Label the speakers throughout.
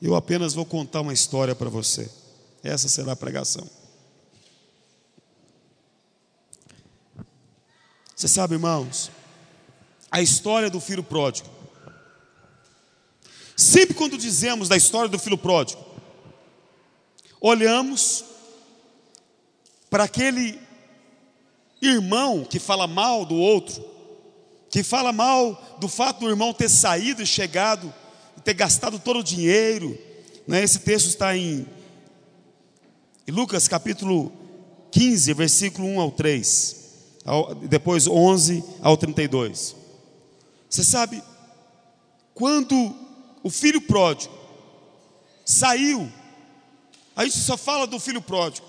Speaker 1: Eu apenas vou contar uma história para você. Essa será a pregação. Você sabe, irmãos, a história do filho pródigo. Sempre quando dizemos da história do filho pródigo, olhamos para aquele irmão que fala mal do outro, que fala mal do fato do irmão ter saído e chegado, ter gastado todo o dinheiro. Né? Esse texto está em, Lucas capítulo 15, versículo 1 ao 3, ao, depois 11 ao 32. Você sabe, quando o filho pródigo saiu, a gente só fala do filho pródigo,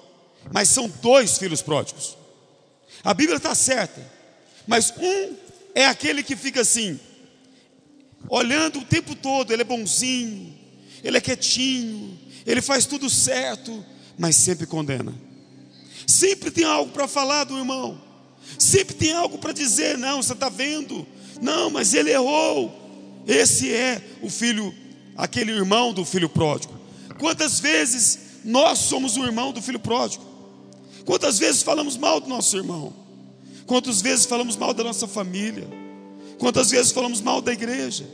Speaker 1: mas são dois filhos pródigos. A Bíblia está certa, mas um é aquele que fica assim, olhando o tempo todo, ele é bonzinho, ele é quietinho, ele faz tudo certo, mas sempre condena. Sempre tem algo para falar do irmão, sempre tem algo para dizer, não, você está vendo, não, mas ele errou. Esse é o filho, aquele irmão do filho pródigo. Quantas vezes nós somos o irmão do filho pródigo? Quantas vezes falamos mal do nosso irmão? Quantas vezes falamos mal da nossa família? Quantas vezes falamos mal da igreja?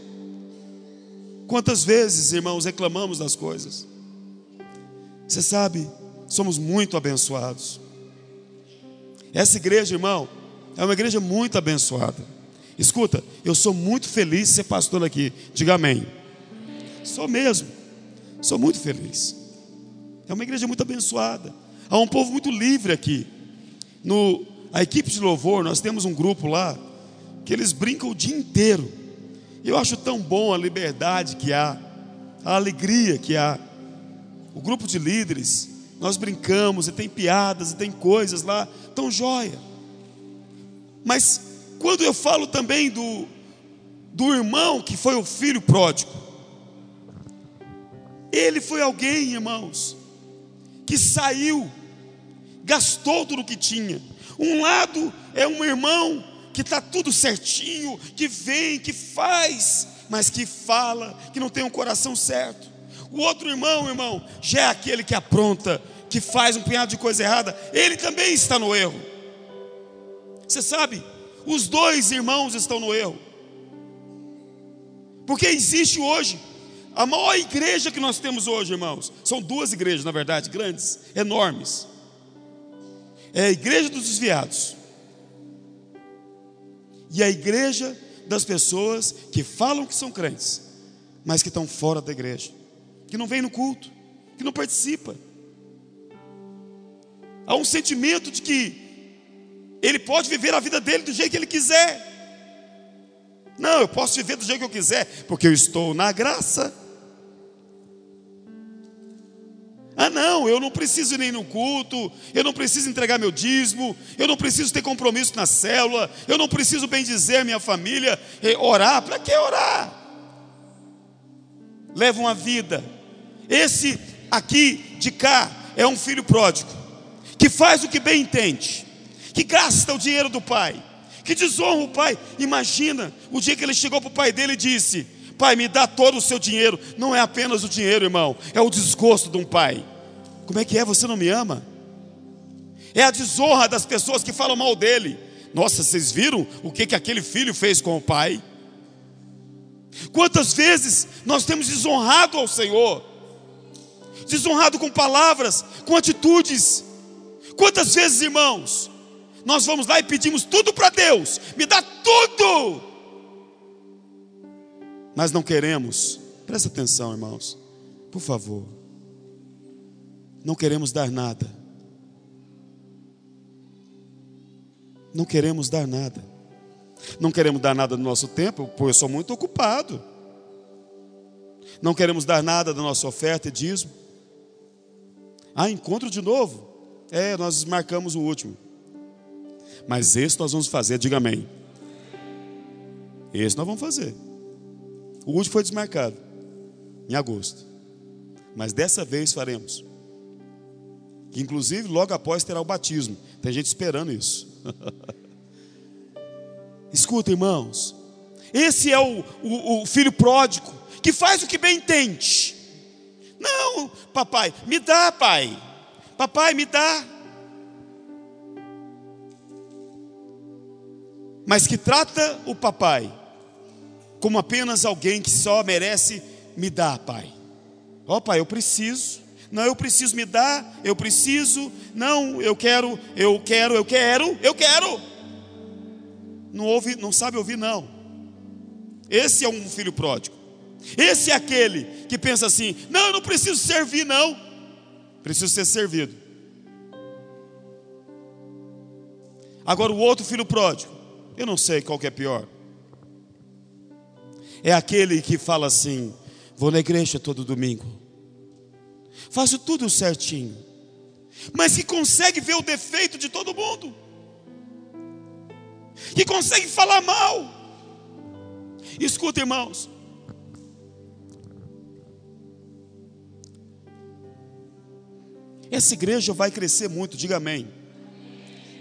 Speaker 1: Quantas vezes, irmãos, reclamamos das coisas? Você sabe, somos muito abençoados. Essa igreja, irmão, é uma igreja muito abençoada. Escuta, eu sou muito feliz de ser pastor aqui. Diga amém. Sou mesmo. Sou muito feliz. É uma igreja muito abençoada. Há um povo muito livre aqui. No, a equipe de louvor, nós temos um grupo lá que eles brincam o dia inteiro. Eu acho tão bom a liberdade que há, a alegria que há. O grupo de líderes, nós brincamos e tem piadas e tem coisas lá, tão joia. Mas quando eu falo também do, do irmão que foi o filho pródigo, ele foi alguém, irmãos, que saiu gastou tudo o que tinha. Um lado é um irmão que está tudo certinho, que vem, que faz, mas que fala, que não tem um coração certo. O outro irmão, irmão, já é aquele que apronta, que faz um punhado de coisa errada, ele também está no erro. Você sabe, os dois irmãos estão no erro. Porque existe hoje a maior igreja que nós temos hoje, irmãos. São duas igrejas, na verdade, grandes, enormes é a igreja dos desviados e a igreja das pessoas que falam que são crentes, mas que estão fora da igreja, que não vêm no culto, que não participa. Há um sentimento de que ele pode viver a vida dele do jeito que ele quiser. Não, eu posso viver do jeito que eu quiser, porque eu estou na graça. Ah, não, eu não preciso ir nem no culto, eu não preciso entregar meu dízimo, eu não preciso ter compromisso na célula, eu não preciso bem dizer minha família, orar, para que orar? Leva uma vida. Esse aqui de cá é um filho pródigo, que faz o que bem entende, que gasta o dinheiro do pai, que desonra o pai. Imagina o dia que ele chegou para o pai dele e disse: Pai, me dá todo o seu dinheiro. Não é apenas o dinheiro, irmão, é o desgosto de um pai. Como é que é? Você não me ama? É a desonra das pessoas que falam mal dele. Nossa, vocês viram o que, que aquele filho fez com o pai? Quantas vezes nós temos desonrado ao Senhor? Desonrado com palavras, com atitudes. Quantas vezes, irmãos, nós vamos lá e pedimos tudo para Deus, me dá tudo, mas não queremos, presta atenção, irmãos, por favor, não queremos dar nada, não queremos dar nada, não queremos dar nada do nosso tempo, pois eu sou muito ocupado, não queremos dar nada da nossa oferta e dízimo. Ah, encontro de novo? É, nós marcamos o último. Mas esse nós vamos fazer, diga amém. Esse nós vamos fazer. O último foi desmarcado em agosto. Mas dessa vez faremos. Inclusive, logo após terá o batismo. Tem gente esperando isso. Escuta, irmãos. Esse é o, o, o filho pródigo que faz o que bem entende. Não, papai, me dá, pai. Papai, me dá. Mas que trata o papai como apenas alguém que só merece me dar, pai. Ó, oh, pai, eu preciso. Não, eu preciso me dar, eu preciso. Não, eu quero, eu quero, eu quero, eu quero. Não ouve, não sabe ouvir não. Esse é um filho pródigo. Esse é aquele que pensa assim: "Não, eu não preciso servir não. Preciso ser servido". Agora o outro filho pródigo, eu não sei qual que é pior. É aquele que fala assim: "Vou na igreja todo domingo. Faço tudo certinho". Mas que consegue ver o defeito de todo mundo. Que consegue falar mal. Escuta, irmãos. Essa igreja vai crescer muito, diga amém.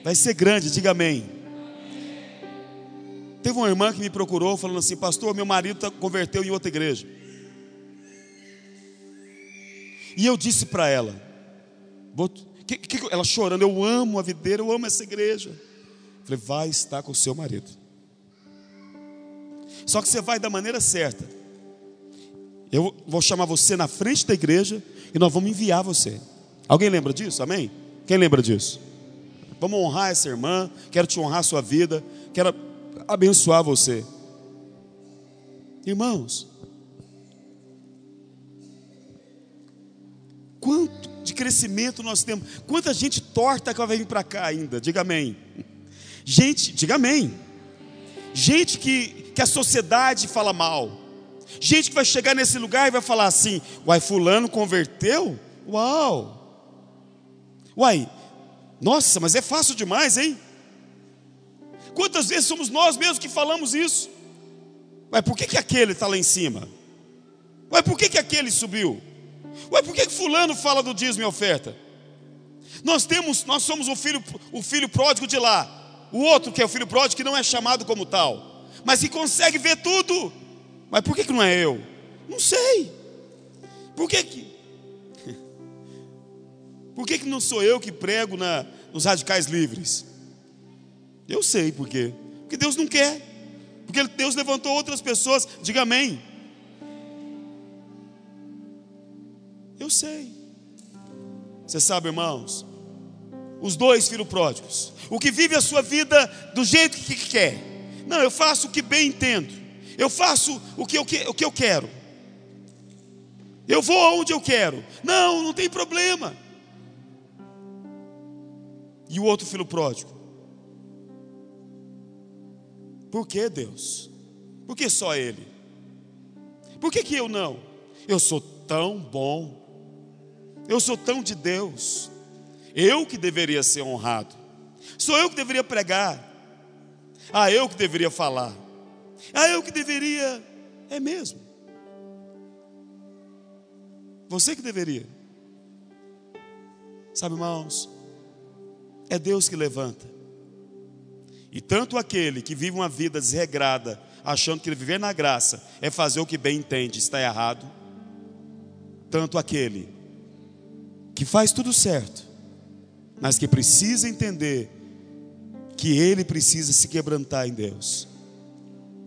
Speaker 1: Vai ser grande, diga amém. Teve uma irmã que me procurou falando assim: Pastor, meu marido tá, converteu em outra igreja. E eu disse para ela, que, que, ela chorando, eu amo a videira, eu amo essa igreja. Falei, vai estar com o seu marido. Só que você vai da maneira certa. Eu vou chamar você na frente da igreja e nós vamos enviar você. Alguém lembra disso? Amém? Quem lembra disso? Vamos honrar essa irmã. Quero te honrar a sua vida. Quero abençoar você. Irmãos, quanto de crescimento nós temos, quanta gente torta que vai vir para cá ainda, diga amém. Gente, diga amém. Gente que, que a sociedade fala mal. Gente que vai chegar nesse lugar e vai falar assim: Uai, Fulano converteu? Uau! Uai, nossa, mas é fácil demais, hein? Quantas vezes somos nós mesmos que falamos isso? Uai, por que, que aquele está lá em cima? Uai, por que, que aquele subiu? Uai, por que, que fulano fala do dízimo e oferta? Nós temos, nós somos o filho, o filho pródigo de lá. O outro, que é o filho pródigo, que não é chamado como tal, mas que consegue ver tudo. Mas por que, que não é eu? Não sei. Por que que. Por que, que não sou eu que prego na, nos radicais livres? Eu sei por quê. Porque Deus não quer. Porque Deus levantou outras pessoas. Diga amém. Eu sei. Você sabe, irmãos, os dois filhos pródigos, o que vive a sua vida do jeito que quer. Não, eu faço o que bem entendo. Eu faço o que eu, o que eu quero. Eu vou aonde eu quero. Não, não tem problema. E o outro filho pródigo? Por que Deus? Por que só ele? Por que, que eu não? Eu sou tão bom. Eu sou tão de Deus. Eu que deveria ser honrado. Sou eu que deveria pregar. Ah, eu que deveria falar. Ah, eu que deveria. É mesmo. Você que deveria. Sabe, irmãos, é Deus que levanta. E tanto aquele que vive uma vida desregrada, achando que viver na graça é fazer o que bem entende, está errado. Tanto aquele que faz tudo certo, mas que precisa entender que ele precisa se quebrantar em Deus.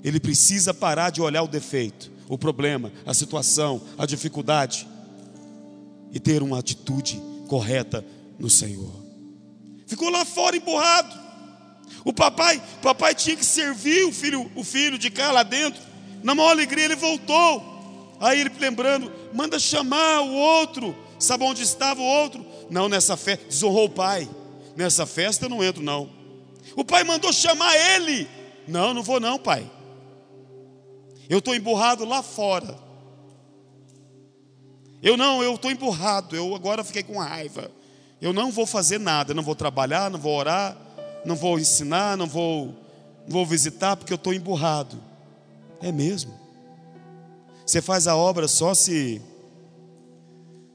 Speaker 1: Ele precisa parar de olhar o defeito, o problema, a situação, a dificuldade e ter uma atitude correta no Senhor. Ficou lá fora empurrado. O papai, papai tinha que servir o filho, o filho de cá lá dentro. Na maior alegria ele voltou. Aí ele lembrando, manda chamar o outro. Sabe onde estava o outro? Não, nessa festa, desonrou o pai. Nessa festa eu não entro, não. O pai mandou chamar ele. Não, não vou, não, pai. Eu estou emburrado lá fora. Eu não, eu estou emburrado. Eu agora fiquei com raiva. Eu não vou fazer nada. Não vou trabalhar, não vou orar, não vou ensinar, não vou, não vou visitar, porque eu estou emburrado. É mesmo. Você faz a obra só se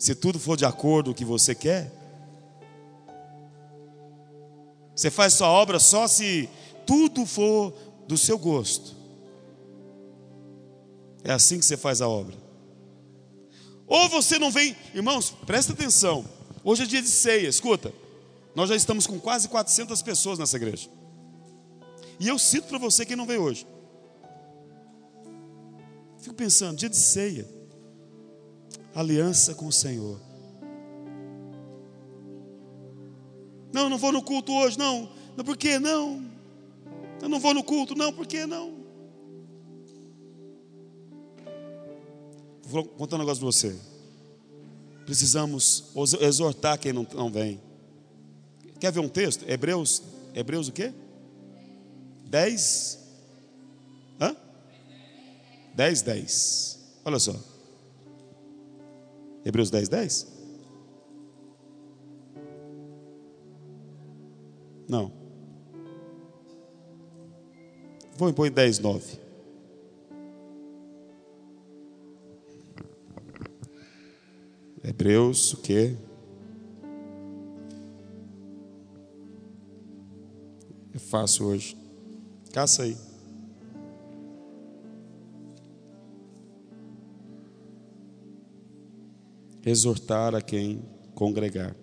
Speaker 1: se tudo for de acordo com o que você quer? Você faz sua obra só se tudo for do seu gosto. É assim que você faz a obra. Ou você não vem, irmãos, presta atenção. Hoje é dia de ceia, escuta. Nós já estamos com quase 400 pessoas nessa igreja. E eu cito para você quem não veio hoje. Fico pensando, dia de ceia, aliança com o Senhor. Não, não vou no culto hoje, não. não por que não? Eu não vou no culto, não, por que não? Vou contar um negócio para você. Precisamos exortar quem não, não vem. Quer ver um texto? Hebreus, Hebreus o quê? 10? Hã? 10, 10. Olha só. Hebreus 10, 10? Não. Vou impor 10, 9. Hebreus, o quê? É fácil hoje. Caça aí. Exortar a quem congregar.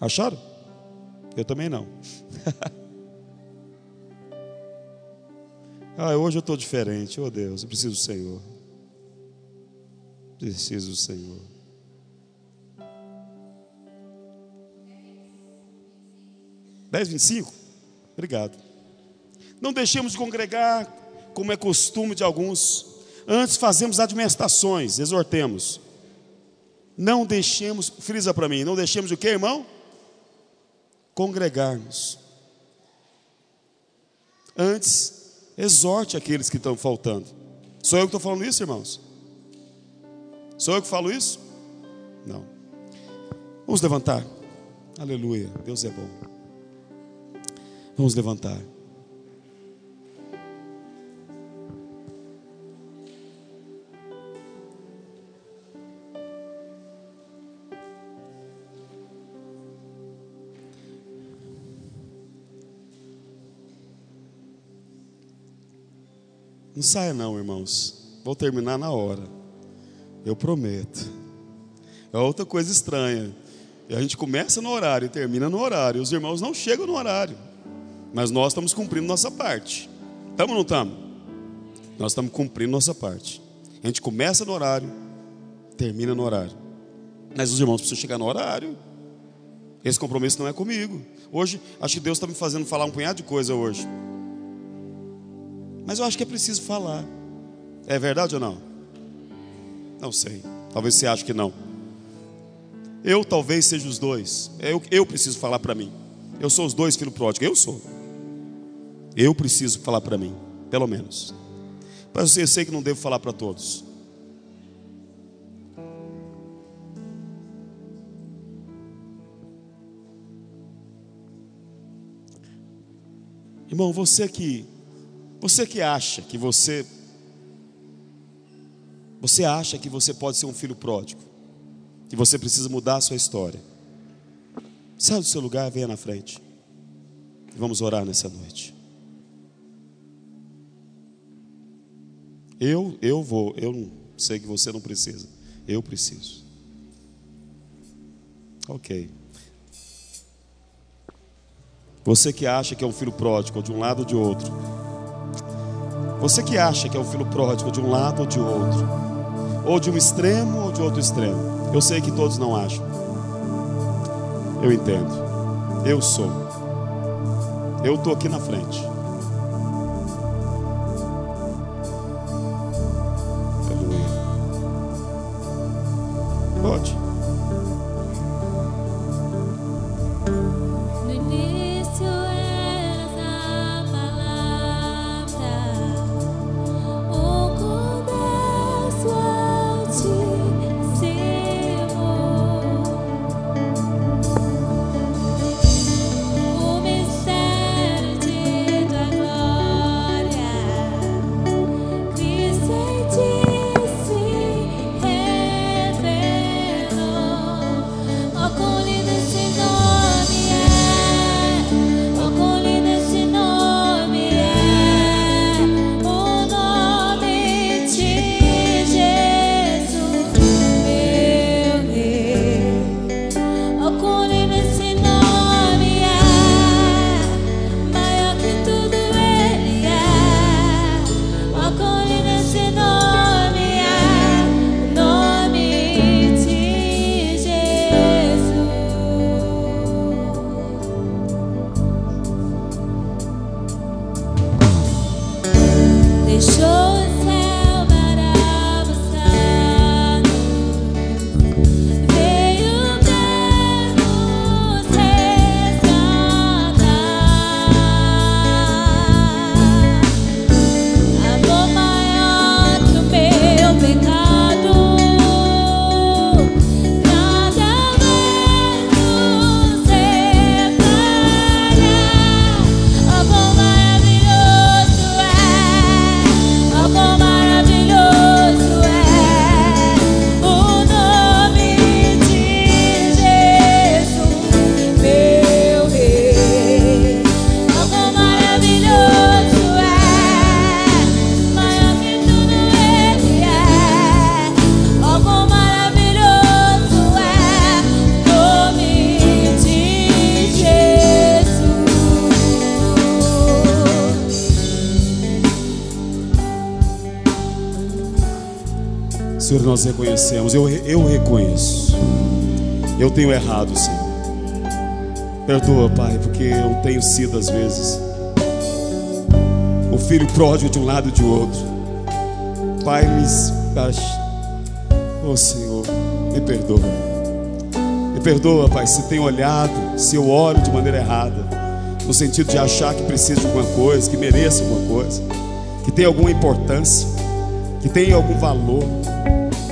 Speaker 1: Acharam? Eu também não. ah, hoje eu estou diferente. Oh Deus, eu preciso do Senhor. Preciso do Senhor. Dez, vinte e cinco? Obrigado. Não deixemos de congregar, como é costume de alguns. Antes fazemos admoestações, exortemos. Não deixemos, frisa para mim, não deixemos o que, irmão? Congregarmos. Antes, exorte aqueles que estão faltando. Sou eu que estou falando isso, irmãos? Sou eu que falo isso? Não. Vamos levantar. Aleluia. Deus é bom. Vamos levantar. Não saia não, irmãos. Vou terminar na hora. Eu prometo. É outra coisa estranha. A gente começa no horário e termina no horário. Os irmãos não chegam no horário. Mas nós estamos cumprindo nossa parte. Estamos ou não estamos? Nós estamos cumprindo nossa parte. A gente começa no horário, termina no horário. Mas os irmãos precisam chegar no horário. Esse compromisso não é comigo. Hoje, acho que Deus está me fazendo falar um punhado de coisa hoje. Mas eu acho que é preciso falar. É verdade ou não? Não sei. Talvez você ache que não. Eu talvez seja os dois. Eu, eu preciso falar para mim. Eu sou os dois filho pródigo. Eu sou. Eu preciso falar para mim, pelo menos. Mas eu sei que não devo falar para todos. Irmão, você que você que acha que você você acha que você pode ser um filho pródigo? Que você precisa mudar a sua história? Sai do seu lugar, venha na frente. Vamos orar nessa noite. Eu, eu vou, eu sei que você não precisa. Eu preciso. Ok. Você que acha que é um filho pródigo, de um lado ou de outro. Você que acha que é um filho pródigo, de um lado ou de outro ou de um extremo ou de outro extremo. Eu sei que todos não acham. Eu entendo. Eu sou. Eu estou aqui na frente. Senhor, nós reconhecemos, eu, eu reconheço. Eu tenho errado, Senhor. Perdoa, Pai, porque eu tenho sido às vezes o filho pródigo de um lado e de outro. Pai, me. Oh Senhor, me perdoa. Me perdoa, Pai, se tenho olhado, se eu olho de maneira errada, no sentido de achar que preciso de alguma coisa, que mereço alguma coisa, que tem alguma importância, que tem algum valor.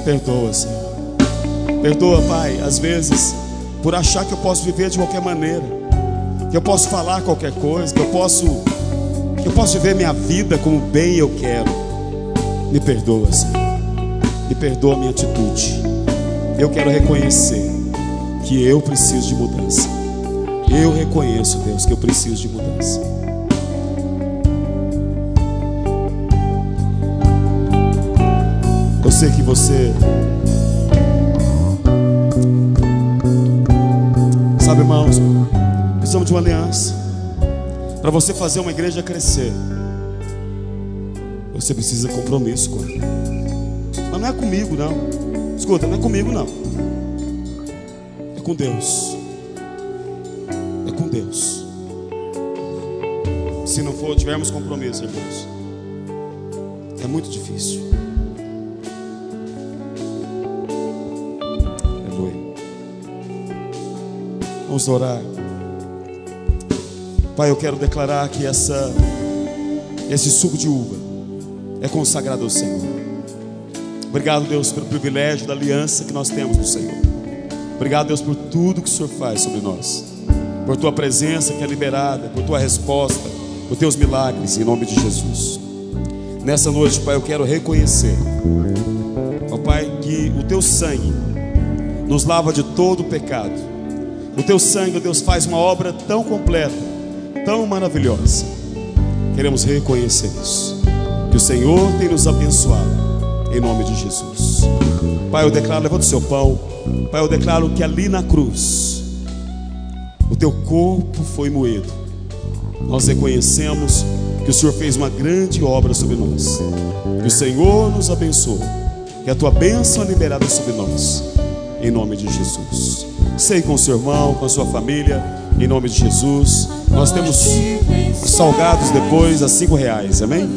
Speaker 1: Perdoa, Senhor. Perdoa, Pai, às vezes por achar que eu posso viver de qualquer maneira, que eu posso falar qualquer coisa, que eu posso que eu posso viver minha vida como bem eu quero. Me perdoa, Senhor. Me perdoa a minha atitude. Eu quero reconhecer que eu preciso de mudança. Eu reconheço, Deus, que eu preciso de mudança. Sei que você Sabe, irmãos, precisamos de uma aliança. Para você fazer uma igreja crescer, você precisa de compromisso com ela. Mas não é comigo, não. Escuta, não é comigo, não. É com Deus. É com Deus. Se não for, tivermos compromisso, irmãos, é muito difícil. Vamos orar. Pai, eu quero declarar que essa, esse suco de uva é consagrado ao Senhor. Obrigado, Deus, pelo privilégio da aliança que nós temos no Senhor. Obrigado, Deus, por tudo que o Senhor faz sobre nós. Por tua presença que é liberada, por tua resposta, por teus milagres, em nome de Jesus. Nessa noite, Pai, eu quero reconhecer, ó Pai, que o teu sangue nos lava de todo o pecado o teu sangue, Deus, faz uma obra tão completa, tão maravilhosa. Queremos reconhecer isso. Que o Senhor tem nos abençoado, em nome de Jesus. Pai, eu declaro, levanta o seu pão. Pai, eu declaro que ali na cruz, o teu corpo foi moído. Nós reconhecemos que o Senhor fez uma grande obra sobre nós. Que o Senhor nos abençoe. Que a tua bênção é liberada sobre nós. Em nome de Jesus. Sei com seu irmão, com a sua família, em nome de Jesus. Nós temos salgados depois a cinco reais, amém?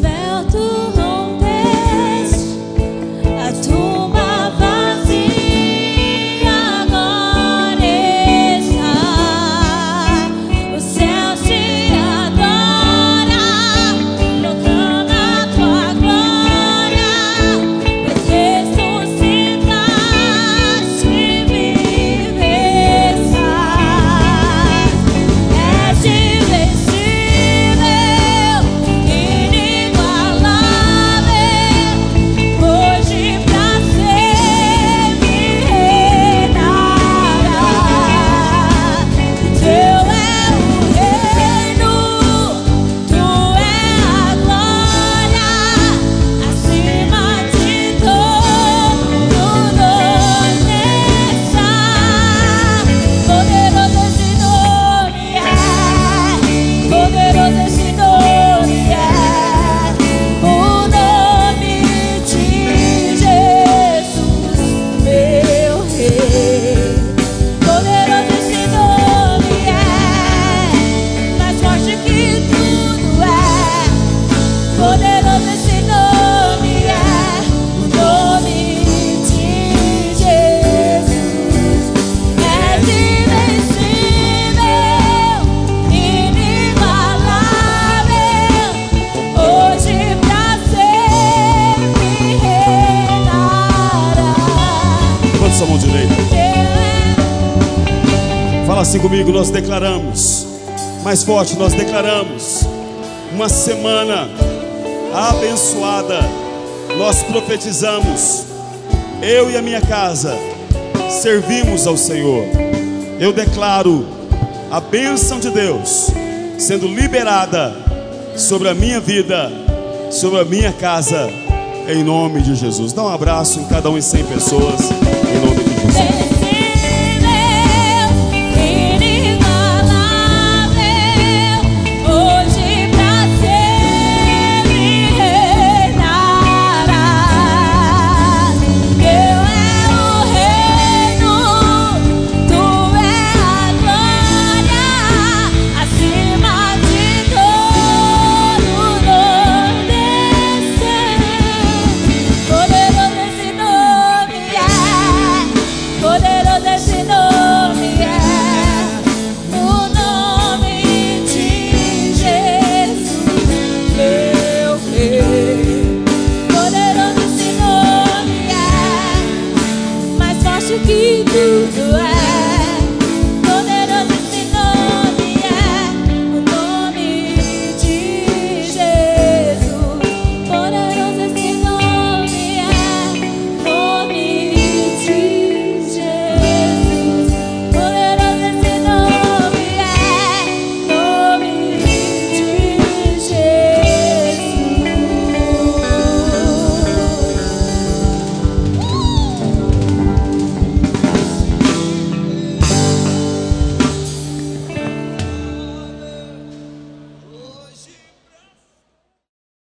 Speaker 1: Comigo, nós declaramos, mais forte, nós declaramos uma semana abençoada. Nós profetizamos, eu e a minha casa servimos ao Senhor. Eu declaro a bênção de Deus sendo liberada sobre a minha vida, sobre a minha casa, em nome de Jesus. Dá um abraço em cada um e cem pessoas, do